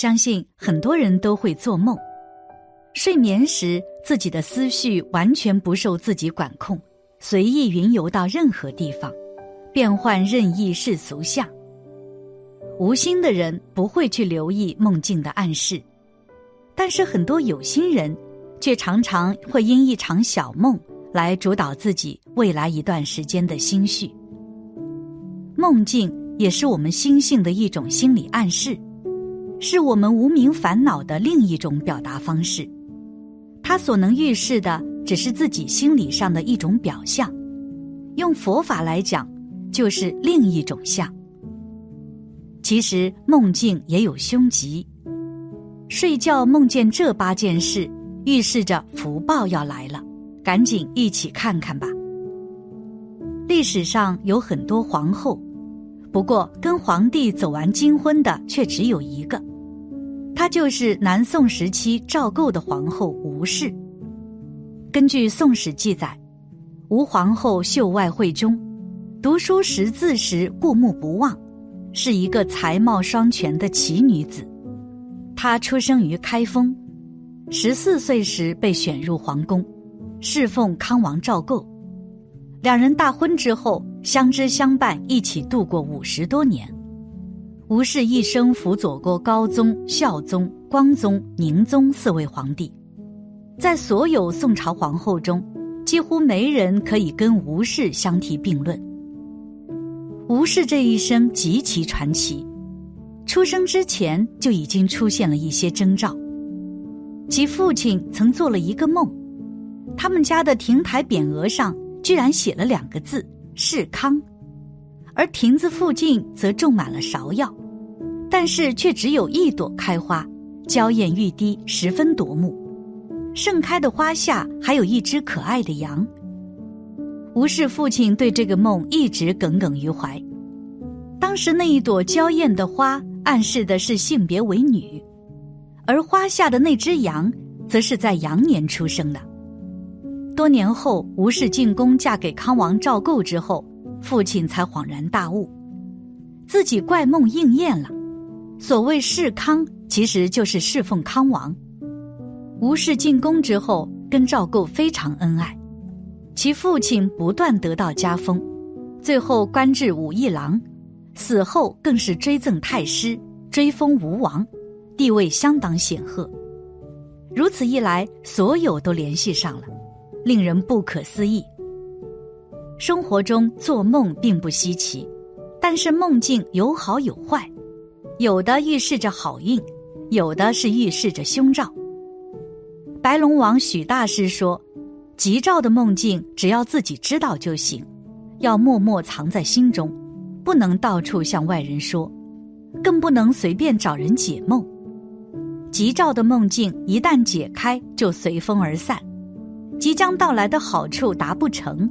相信很多人都会做梦。睡眠时，自己的思绪完全不受自己管控，随意云游到任何地方，变换任意世俗相。无心的人不会去留意梦境的暗示，但是很多有心人，却常常会因一场小梦来主导自己未来一段时间的心绪。梦境也是我们心性的一种心理暗示，是我们无名烦恼的另一种表达方式。它所能预示的，只是自己心理上的一种表象。用佛法来讲，就是另一种相。其实梦境也有凶吉，睡觉梦见这八件事，预示着福报要来了，赶紧一起看看吧。历史上有很多皇后，不过跟皇帝走完金婚的却只有一个。她就是南宋时期赵构的皇后吴氏。根据《宋史》记载，吴皇后秀外慧中，读书识字时过目不忘，是一个才貌双全的奇女子。她出生于开封，十四岁时被选入皇宫，侍奉康王赵构。两人大婚之后，相知相伴，一起度过五十多年。吴氏一生辅佐过高宗、孝宗、光宗、宁宗四位皇帝，在所有宋朝皇后中，几乎没人可以跟吴氏相提并论。吴氏这一生极其传奇，出生之前就已经出现了一些征兆。其父亲曾做了一个梦，他们家的亭台匾额上居然写了两个字“世康”，而亭子附近则种满了芍药。但是却只有一朵开花，娇艳欲滴，十分夺目。盛开的花下还有一只可爱的羊。吴氏父亲对这个梦一直耿耿于怀。当时那一朵娇艳的花暗示的是性别为女，而花下的那只羊则是在羊年出生的。多年后，吴氏进宫嫁给康王赵构之后，父亲才恍然大悟，自己怪梦应验了。所谓侍康，其实就是侍奉康王。吴氏进宫之后，跟赵构非常恩爱，其父亲不断得到加封，最后官至武义郎，死后更是追赠太师，追封吴王，地位相当显赫。如此一来，所有都联系上了，令人不可思议。生活中做梦并不稀奇，但是梦境有好有坏。有的预示着好运，有的是预示着凶兆。白龙王许大师说：“吉兆的梦境，只要自己知道就行，要默默藏在心中，不能到处向外人说，更不能随便找人解梦。吉兆的梦境一旦解开，就随风而散，即将到来的好处达不成。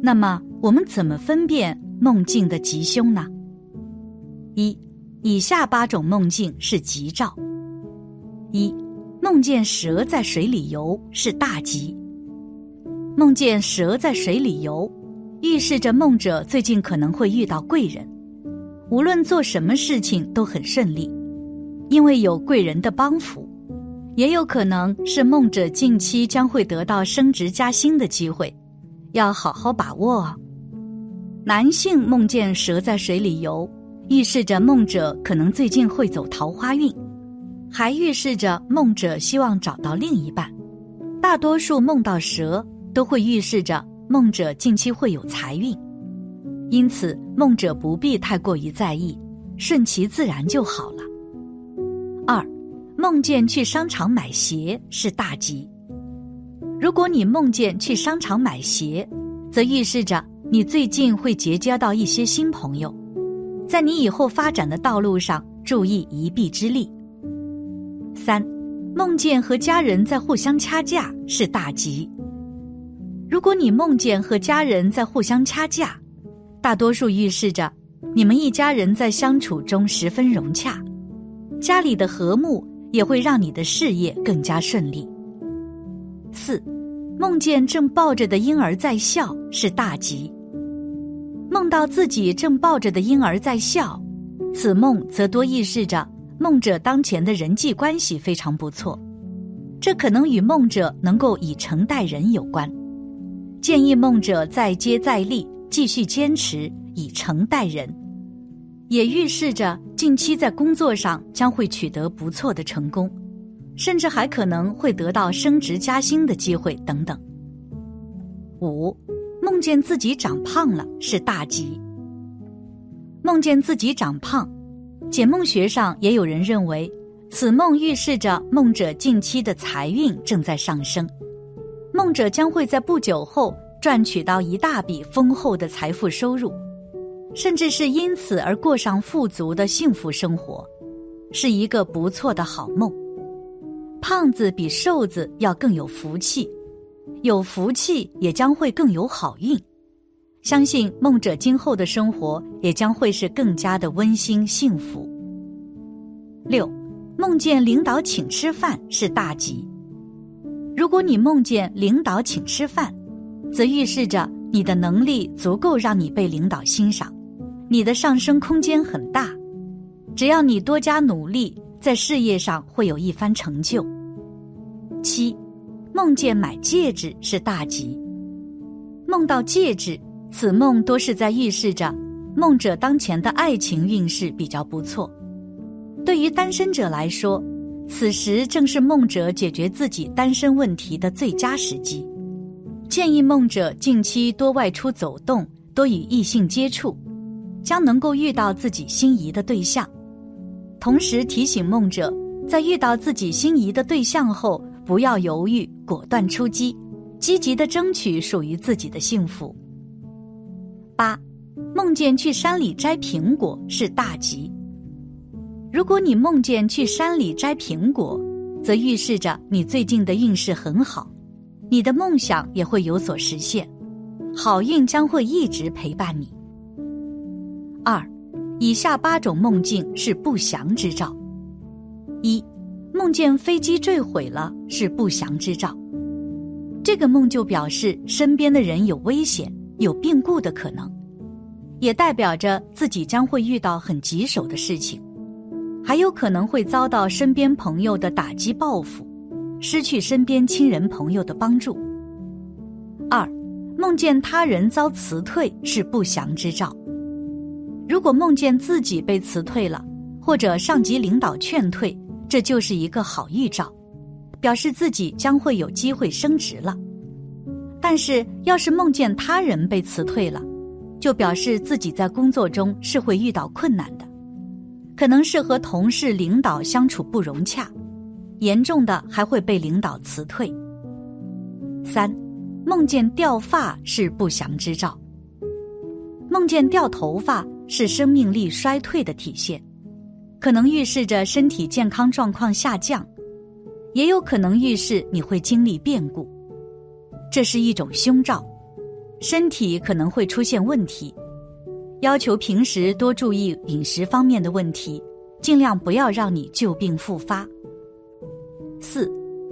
那么，我们怎么分辨梦境的吉凶呢？一。”以下八种梦境是吉兆：一、梦见蛇在水里游是大吉。梦见蛇在水里游，预示着梦者最近可能会遇到贵人，无论做什么事情都很顺利，因为有贵人的帮扶。也有可能是梦者近期将会得到升职加薪的机会，要好好把握哦。男性梦见蛇在水里游。预示着梦者可能最近会走桃花运，还预示着梦者希望找到另一半。大多数梦到蛇都会预示着梦者近期会有财运，因此梦者不必太过于在意，顺其自然就好了。二，梦见去商场买鞋是大吉。如果你梦见去商场买鞋，则预示着你最近会结交到一些新朋友。在你以后发展的道路上，注意一臂之力。三，梦见和家人在互相掐架是大吉。如果你梦见和家人在互相掐架，大多数预示着你们一家人在相处中十分融洽，家里的和睦也会让你的事业更加顺利。四，梦见正抱着的婴儿在笑是大吉。梦到自己正抱着的婴儿在笑，此梦则多预示着梦者当前的人际关系非常不错，这可能与梦者能够以诚待人有关。建议梦者再接再厉，继续坚持以诚待人，也预示着近期在工作上将会取得不错的成功，甚至还可能会得到升职加薪的机会等等。五，梦见自己长胖了是大吉。梦见自己长胖，解梦学上也有人认为，此梦预示着梦者近期的财运正在上升。梦者将会在不久后赚取到一大笔丰厚的财富收入，甚至是因此而过上富足的幸福生活，是一个不错的好梦。胖子比瘦子要更有福气，有福气也将会更有好运。相信梦者今后的生活也将会是更加的温馨幸福。六，梦见领导请吃饭是大吉。如果你梦见领导请吃饭，则预示着你的能力足够让你被领导欣赏，你的上升空间很大。只要你多加努力，在事业上会有一番成就。七，梦见买戒指是大吉。梦到戒指，此梦多是在预示着梦者当前的爱情运势比较不错。对于单身者来说。此时正是梦者解决自己单身问题的最佳时机，建议梦者近期多外出走动，多与异性接触，将能够遇到自己心仪的对象。同时提醒梦者，在遇到自己心仪的对象后，不要犹豫，果断出击，积极的争取属于自己的幸福。八，梦见去山里摘苹果是大吉。如果你梦见去山里摘苹果，则预示着你最近的运势很好，你的梦想也会有所实现，好运将会一直陪伴你。二，以下八种梦境是不祥之兆：一，梦见飞机坠毁了是不祥之兆，这个梦就表示身边的人有危险、有变故的可能，也代表着自己将会遇到很棘手的事情。还有可能会遭到身边朋友的打击报复，失去身边亲人朋友的帮助。二，梦见他人遭辞退是不祥之兆。如果梦见自己被辞退了，或者上级领导劝退，这就是一个好预兆，表示自己将会有机会升职了。但是，要是梦见他人被辞退了，就表示自己在工作中是会遇到困难的。可能是和同事、领导相处不融洽，严重的还会被领导辞退。三，梦见掉发是不祥之兆。梦见掉头发是生命力衰退的体现，可能预示着身体健康状况下降，也有可能预示你会经历变故，这是一种凶兆，身体可能会出现问题。要求平时多注意饮食方面的问题，尽量不要让你旧病复发。四，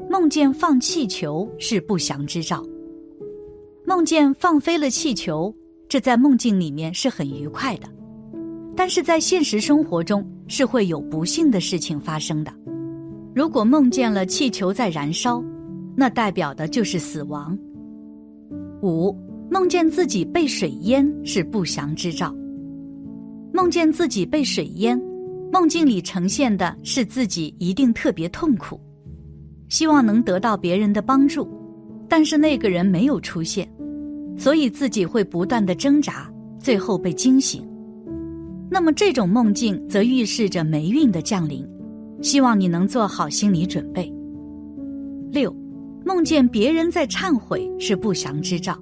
梦见放气球是不祥之兆。梦见放飞了气球，这在梦境里面是很愉快的，但是在现实生活中是会有不幸的事情发生的。如果梦见了气球在燃烧，那代表的就是死亡。五。梦见自己被水淹是不祥之兆。梦见自己被水淹，梦境里呈现的是自己一定特别痛苦，希望能得到别人的帮助，但是那个人没有出现，所以自己会不断的挣扎，最后被惊醒。那么这种梦境则预示着霉运的降临，希望你能做好心理准备。六，梦见别人在忏悔是不祥之兆。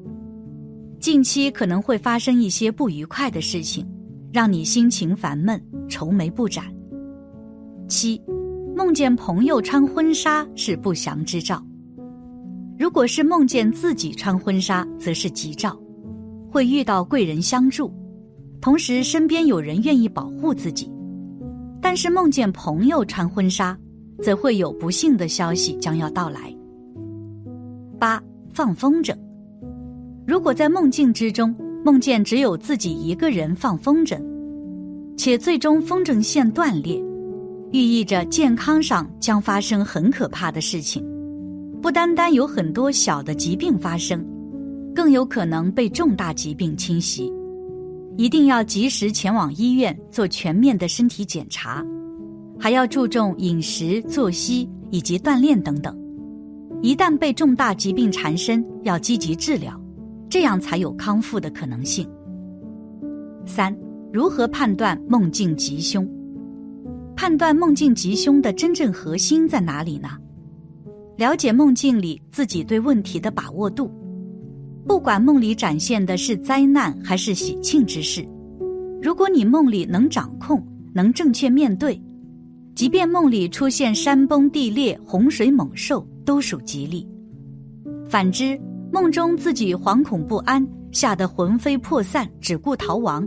近期可能会发生一些不愉快的事情，让你心情烦闷、愁眉不展。七，梦见朋友穿婚纱是不祥之兆。如果是梦见自己穿婚纱，则是吉兆，会遇到贵人相助，同时身边有人愿意保护自己。但是梦见朋友穿婚纱，则会有不幸的消息将要到来。八，放风筝。如果在梦境之中梦见只有自己一个人放风筝，且最终风筝线断裂，寓意着健康上将发生很可怕的事情，不单单有很多小的疾病发生，更有可能被重大疾病侵袭。一定要及时前往医院做全面的身体检查，还要注重饮食、作息以及锻炼等等。一旦被重大疾病缠身，要积极治疗，这样才有康复的可能性。三、如何判断梦境吉凶？判断梦境吉凶的真正核心在哪里呢？了解梦境里自己对问题的把握度。不管梦里展现的是灾难还是喜庆之事，如果你梦里能掌控，能正确面对，即便梦里出现山崩地裂、洪水猛兽，都属吉利。反之，梦中自己惶恐不安，吓得魂飞魄散，只顾逃亡，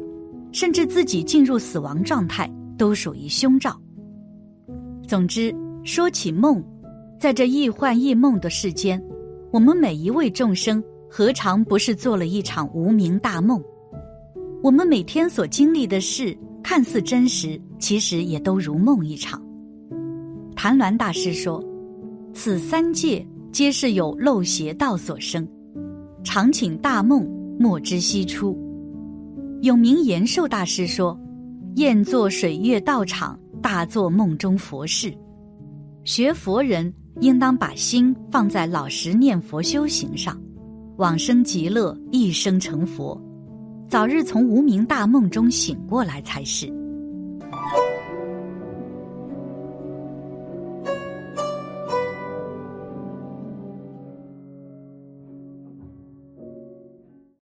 甚至自己进入死亡状态。都属于凶兆。总之，说起梦，在这易幻易梦的世间，我们每一位众生何尝不是做了一场无名大梦？我们每天所经历的事，看似真实，其实也都如梦一场。谭鸾大师说：“此三界皆是有漏邪道所生，常请大梦莫知悉出。”永明延寿大师说。宴作水月道场，大做梦中佛事。学佛人应当把心放在老实念佛修行上，往生极乐，一生成佛，早日从无名大梦中醒过来才是。